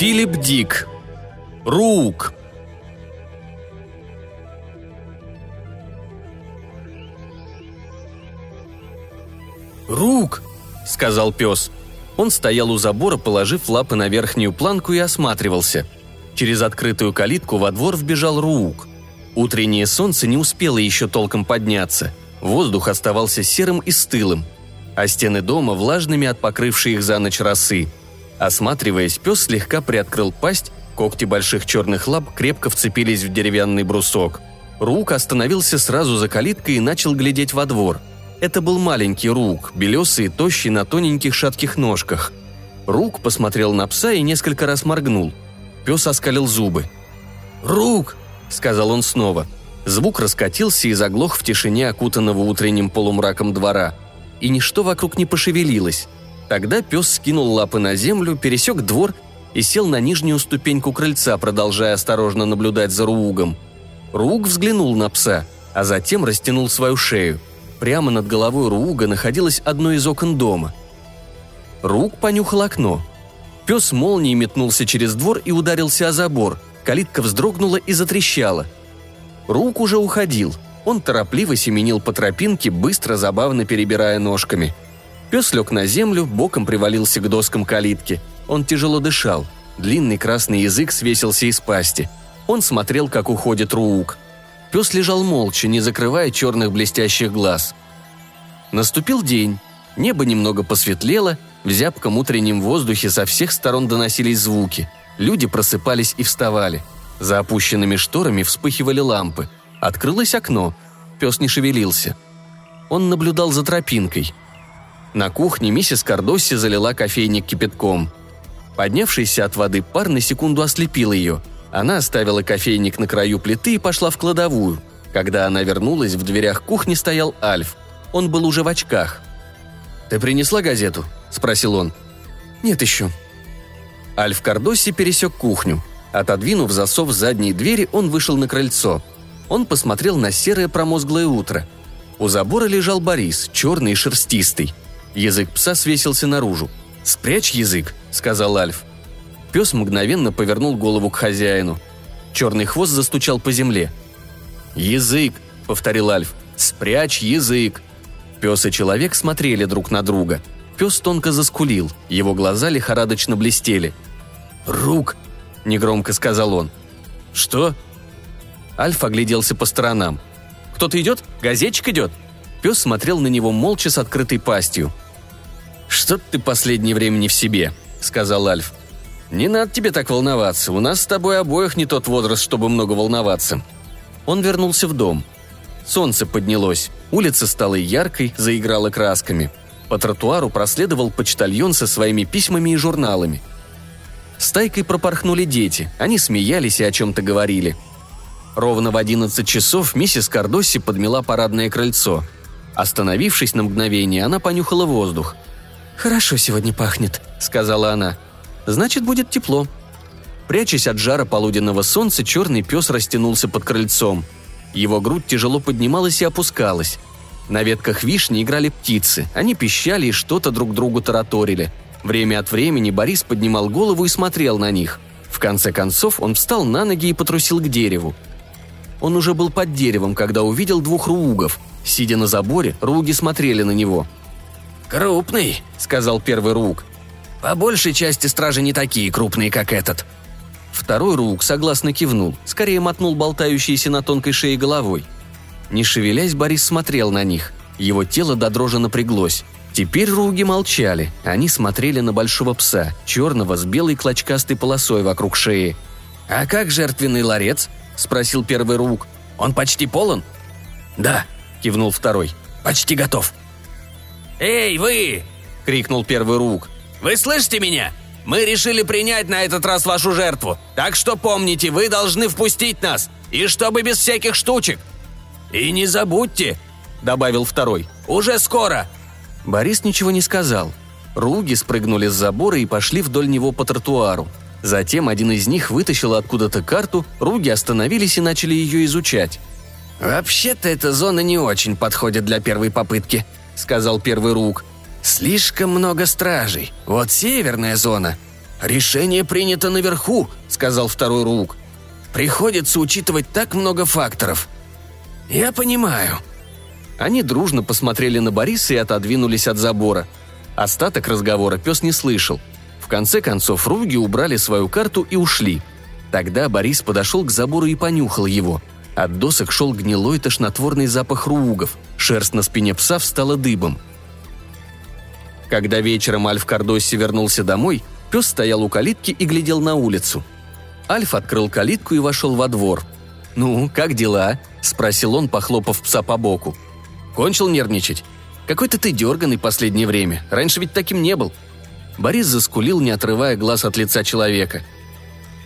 Филипп Дик. Рук. «Рук!» — сказал пес. Он стоял у забора, положив лапы на верхнюю планку и осматривался. Через открытую калитку во двор вбежал Рук. Утреннее солнце не успело еще толком подняться. Воздух оставался серым и стылым, а стены дома влажными от покрывшей их за ночь росы. Осматриваясь, пес слегка приоткрыл пасть, когти больших черных лап крепко вцепились в деревянный брусок. Рук остановился сразу за калиткой и начал глядеть во двор – это был маленький Рук, белесый и тощий на тоненьких шатких ножках. Рук посмотрел на пса и несколько раз моргнул. Пес оскалил зубы. «Рук!» – сказал он снова. Звук раскатился и заглох в тишине окутанного утренним полумраком двора. И ничто вокруг не пошевелилось. Тогда пес скинул лапы на землю, пересек двор и сел на нижнюю ступеньку крыльца, продолжая осторожно наблюдать за Руугом. Рууг взглянул на пса, а затем растянул свою шею – Прямо над головой Рууга находилось одно из окон дома. Рук понюхал окно. Пес молнией метнулся через двор и ударился о забор. Калитка вздрогнула и затрещала. Рук уже уходил. Он торопливо семенил по тропинке, быстро, забавно перебирая ножками. Пес лег на землю, боком привалился к доскам калитки. Он тяжело дышал. Длинный красный язык свесился из пасти. Он смотрел, как уходит Руук – Пес лежал молча, не закрывая черных блестящих глаз. Наступил день. Небо немного посветлело, в зябком утреннем воздухе со всех сторон доносились звуки. Люди просыпались и вставали. За опущенными шторами вспыхивали лампы. Открылось окно. Пес не шевелился. Он наблюдал за тропинкой. На кухне миссис Кардосси залила кофейник кипятком. Поднявшийся от воды пар на секунду ослепил ее – она оставила кофейник на краю плиты и пошла в кладовую. Когда она вернулась, в дверях кухни стоял Альф. Он был уже в очках. «Ты принесла газету?» – спросил он. «Нет еще». Альф Кардоси пересек кухню. Отодвинув засов задней двери, он вышел на крыльцо. Он посмотрел на серое промозглое утро. У забора лежал Борис, черный и шерстистый. Язык пса свесился наружу. «Спрячь язык», — сказал Альф. Пес мгновенно повернул голову к хозяину. Черный хвост застучал по земле. «Язык!» — повторил Альф. «Спрячь язык!» Пес и человек смотрели друг на друга. Пес тонко заскулил, его глаза лихорадочно блестели. «Рук!» – негромко сказал он. «Что?» Альф огляделся по сторонам. «Кто-то идет? Газетчик идет?» Пес смотрел на него молча с открытой пастью. «Что ты последнее время не в себе?» – сказал Альф. «Не надо тебе так волноваться. У нас с тобой обоих не тот возраст, чтобы много волноваться». Он вернулся в дом. Солнце поднялось. Улица стала яркой, заиграла красками. По тротуару проследовал почтальон со своими письмами и журналами. Стайкой пропорхнули дети. Они смеялись и о чем-то говорили. Ровно в одиннадцать часов миссис Кардосси подмела парадное крыльцо. Остановившись на мгновение, она понюхала воздух. «Хорошо сегодня пахнет», — сказала она. — Значит, будет тепло. Прячась от жара полуденного солнца, черный пес растянулся под крыльцом. Его грудь тяжело поднималась и опускалась. На ветках вишни играли птицы. Они пищали и что-то друг другу тараторили. Время от времени Борис поднимал голову и смотрел на них. В конце концов он встал на ноги и потрусил к дереву. Он уже был под деревом, когда увидел двух ругов. Сидя на заборе, руги смотрели на него. «Крупный», — сказал первый руг. По большей части стражи не такие крупные, как этот». Второй Рук согласно кивнул, скорее мотнул болтающийся на тонкой шее головой. Не шевелясь, Борис смотрел на них. Его тело до дрожи напряглось. Теперь руги молчали. Они смотрели на большого пса, черного с белой клочкастой полосой вокруг шеи. «А как жертвенный ларец?» – спросил первый рук. «Он почти полон?» «Да», – кивнул второй. «Почти готов». «Эй, вы!» – крикнул первый рук. Вы слышите меня? Мы решили принять на этот раз вашу жертву. Так что помните, вы должны впустить нас. И чтобы без всяких штучек. И не забудьте, добавил второй. Уже скоро. Борис ничего не сказал. Руги спрыгнули с забора и пошли вдоль него по тротуару. Затем один из них вытащил откуда-то карту, Руги остановились и начали ее изучать. «Вообще-то эта зона не очень подходит для первой попытки», — сказал первый Руг. Слишком много стражей. Вот северная зона. «Решение принято наверху», — сказал второй Рук. «Приходится учитывать так много факторов». «Я понимаю». Они дружно посмотрели на Бориса и отодвинулись от забора. Остаток разговора пес не слышал. В конце концов, Руги убрали свою карту и ушли. Тогда Борис подошел к забору и понюхал его. От досок шел гнилой тошнотворный запах ругов. Шерсть на спине пса встала дыбом. Когда вечером Альф Кардосси вернулся домой, Пес стоял у калитки и глядел на улицу. Альф открыл калитку и вошел во двор. «Ну, как дела?» – спросил он, похлопав пса по боку. «Кончил нервничать? Какой-то ты дерганый последнее время. Раньше ведь таким не был». Борис заскулил, не отрывая глаз от лица человека.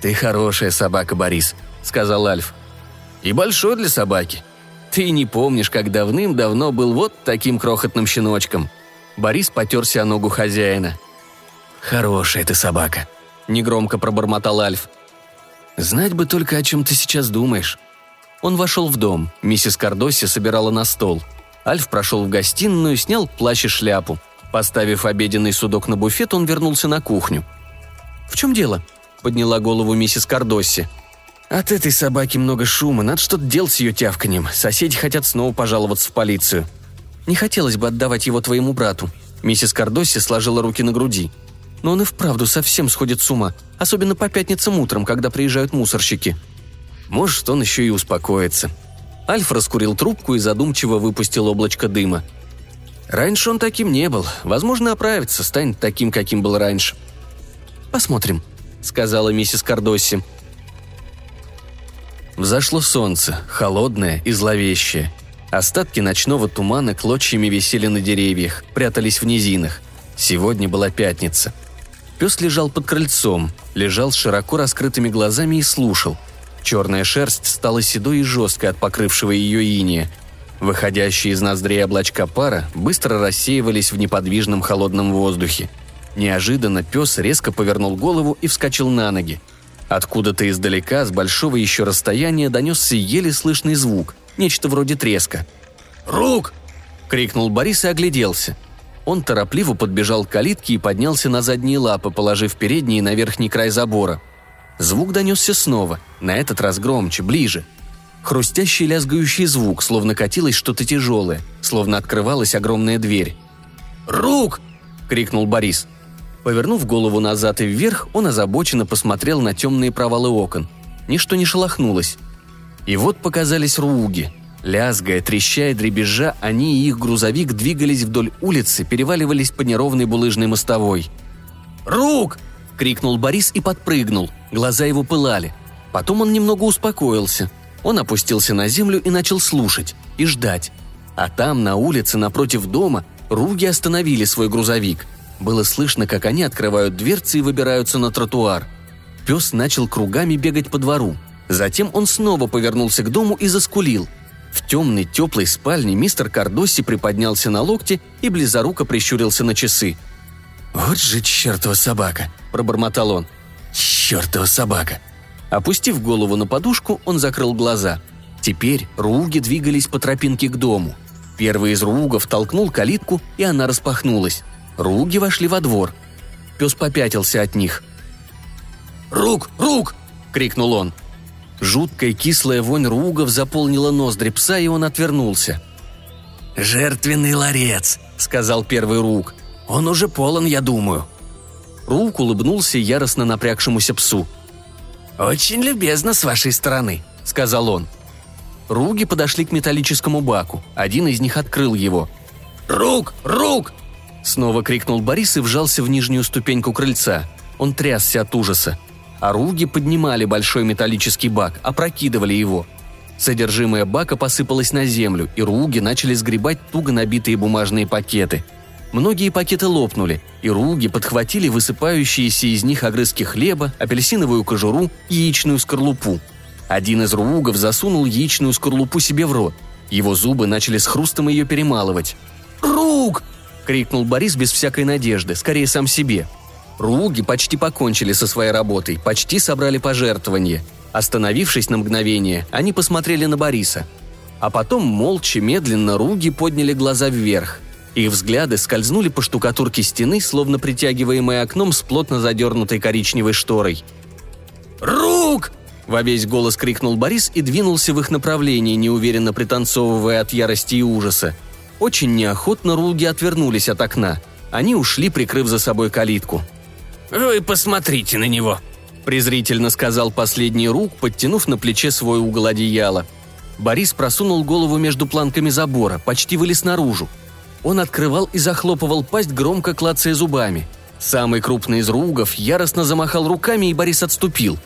«Ты хорошая собака, Борис», – сказал Альф. «И большой для собаки. Ты не помнишь, как давным-давно был вот таким крохотным щеночком». Борис потерся о ногу хозяина. «Хорошая ты собака», — негромко пробормотал Альф. «Знать бы только, о чем ты сейчас думаешь». Он вошел в дом. Миссис Кардоси собирала на стол. Альф прошел в гостиную, снял плащ и шляпу. Поставив обеденный судок на буфет, он вернулся на кухню. «В чем дело?» – подняла голову миссис Кардосси. «От этой собаки много шума, надо что-то делать с ее тявканьем. Соседи хотят снова пожаловаться в полицию». «Не хотелось бы отдавать его твоему брату». Миссис Кардосси сложила руки на груди – но он и вправду совсем сходит с ума, особенно по пятницам утром, когда приезжают мусорщики. Может, он еще и успокоится. Альф раскурил трубку и задумчиво выпустил облачко дыма. Раньше он таким не был. Возможно, оправится, станет таким, каким был раньше. «Посмотрим», — сказала миссис Кардосси. Взошло солнце, холодное и зловещее. Остатки ночного тумана клочьями висели на деревьях, прятались в низинах. Сегодня была пятница — Пес лежал под крыльцом, лежал с широко раскрытыми глазами и слушал. Черная шерсть стала седой и жесткой от покрывшего ее иния. Выходящие из ноздрей облачка пара быстро рассеивались в неподвижном холодном воздухе. Неожиданно пес резко повернул голову и вскочил на ноги. Откуда-то издалека, с большого еще расстояния, донесся еле слышный звук, нечто вроде треска. «Рук!» — крикнул Борис и огляделся. Он торопливо подбежал к калитке и поднялся на задние лапы, положив передние на верхний край забора. Звук донесся снова, на этот раз громче, ближе. Хрустящий лязгающий звук, словно катилось что-то тяжелое, словно открывалась огромная дверь. «Рук!» — крикнул Борис. Повернув голову назад и вверх, он озабоченно посмотрел на темные провалы окон. Ничто не шелохнулось. И вот показались руги, Лязгая, трещая, дребезжа, они и их грузовик двигались вдоль улицы, переваливались по неровной булыжной мостовой. «Рук!» – крикнул Борис и подпрыгнул. Глаза его пылали. Потом он немного успокоился. Он опустился на землю и начал слушать. И ждать. А там, на улице, напротив дома, Руги остановили свой грузовик. Было слышно, как они открывают дверцы и выбираются на тротуар. Пес начал кругами бегать по двору. Затем он снова повернулся к дому и заскулил – в темной, теплой спальне мистер Кардоси приподнялся на локте и близоруко прищурился на часы. «Вот же чертова собака!» – пробормотал он. «Чертова собака!» Опустив голову на подушку, он закрыл глаза. Теперь Рууги двигались по тропинке к дому. Первый из Руугов толкнул калитку, и она распахнулась. Рууги вошли во двор. Пес попятился от них. «Рук! Рук!» – крикнул он – Жуткая кислая вонь ругов заполнила ноздри пса, и он отвернулся. «Жертвенный ларец», — сказал первый рук. «Он уже полон, я думаю». Рук улыбнулся яростно напрягшемуся псу. «Очень любезно с вашей стороны», — сказал он. Руги подошли к металлическому баку. Один из них открыл его. «Рук! Рук!» Снова крикнул Борис и вжался в нижнюю ступеньку крыльца. Он трясся от ужаса. Оруги поднимали большой металлический бак, опрокидывали его. Содержимое бака посыпалось на землю, и руги начали сгребать туго набитые бумажные пакеты. Многие пакеты лопнули, и руги подхватили высыпающиеся из них огрызки хлеба, апельсиновую кожуру яичную скорлупу. Один из ругов засунул яичную скорлупу себе в рот. Его зубы начали с хрустом ее перемалывать. «Рук!» — крикнул Борис без всякой надежды, скорее сам себе — Руги почти покончили со своей работой, почти собрали пожертвования. Остановившись на мгновение, они посмотрели на Бориса. А потом молча, медленно Руги подняли глаза вверх. Их взгляды скользнули по штукатурке стены, словно притягиваемые окном с плотно задернутой коричневой шторой. «Рук!» – во весь голос крикнул Борис и двинулся в их направлении, неуверенно пританцовывая от ярости и ужаса. Очень неохотно Руги отвернулись от окна. Они ушли, прикрыв за собой калитку. «Вы посмотрите на него!» – презрительно сказал последний Рук, подтянув на плече свой угол одеяла. Борис просунул голову между планками забора, почти вылез наружу. Он открывал и захлопывал пасть, громко клацая зубами. Самый крупный из ругов яростно замахал руками, и Борис отступил.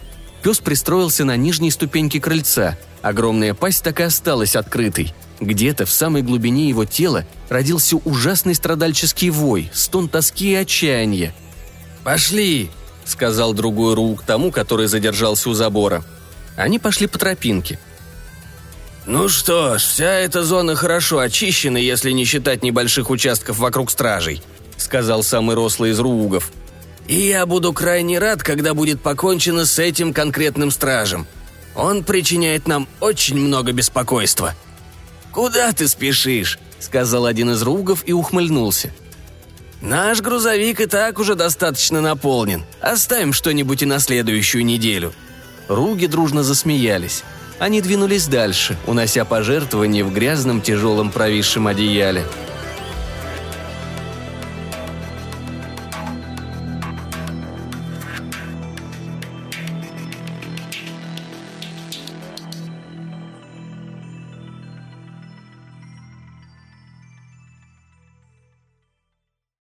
Пес пристроился на нижней ступеньке крыльца. Огромная пасть так и осталась открытой. Где-то в самой глубине его тела родился ужасный страдальческий вой, стон тоски и отчаяния. «Пошли!» — сказал другой рук тому, который задержался у забора. Они пошли по тропинке. «Ну что ж, вся эта зона хорошо очищена, если не считать небольших участков вокруг стражей», — сказал самый рослый из руугов. «И я буду крайне рад, когда будет покончено с этим конкретным стражем. Он причиняет нам очень много беспокойства». «Куда ты спешишь?» — сказал один из ругов и ухмыльнулся. «Наш грузовик и так уже достаточно наполнен. Оставим что-нибудь и на следующую неделю». Руги дружно засмеялись. Они двинулись дальше, унося пожертвования в грязном тяжелом провисшем одеяле –